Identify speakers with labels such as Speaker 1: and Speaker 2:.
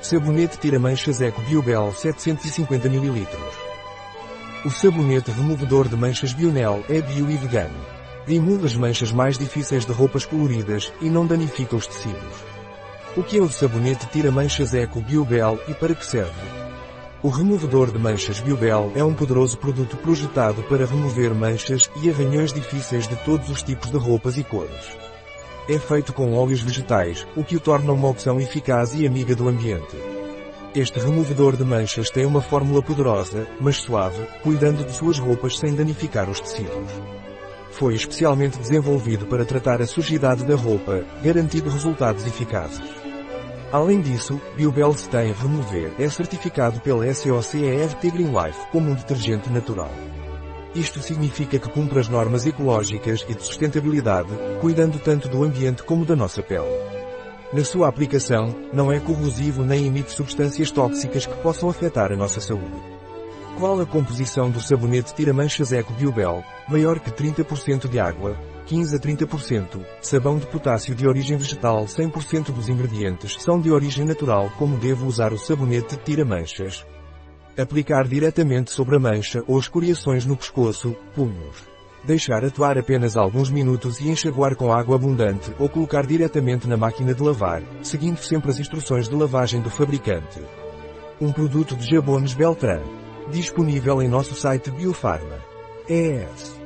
Speaker 1: Sabonete tira manchas Eco Biobel 750 ml. O sabonete removedor de manchas Bionel é bio e vegano. Remove as manchas mais difíceis de roupas coloridas e não danifica os tecidos. O que é o sabonete tira manchas Eco Biobel e para que serve? O removedor de manchas Biobel é um poderoso produto projetado para remover manchas e arranhões difíceis de todos os tipos de roupas e cores. É feito com óleos vegetais, o que o torna uma opção eficaz e amiga do ambiente. Este removedor de manchas tem uma fórmula poderosa, mas suave, cuidando de suas roupas sem danificar os tecidos. Foi especialmente desenvolvido para tratar a sujidade da roupa, garantindo resultados eficazes. Além disso, Biobel Stain Remover é certificado pela SOCERT Green Life como um detergente natural. Isto significa que cumpre as normas ecológicas e de sustentabilidade, cuidando tanto do ambiente como da nossa pele. Na sua aplicação, não é corrosivo nem emite substâncias tóxicas que possam afetar a nossa saúde. Qual a composição do sabonete tira-manchas Eco Biobel? Maior que 30% de água, 15 a 30%, sabão de potássio de origem vegetal 100% dos ingredientes são de origem natural como devo usar o sabonete tira-manchas. Aplicar diretamente sobre a mancha ou escoriações no pescoço, punhos. Deixar atuar apenas alguns minutos e enxaguar com água abundante ou colocar diretamente na máquina de lavar, seguindo sempre as instruções de lavagem do fabricante. Um produto de Jabones Beltran. Disponível em nosso site Biofarma. ES.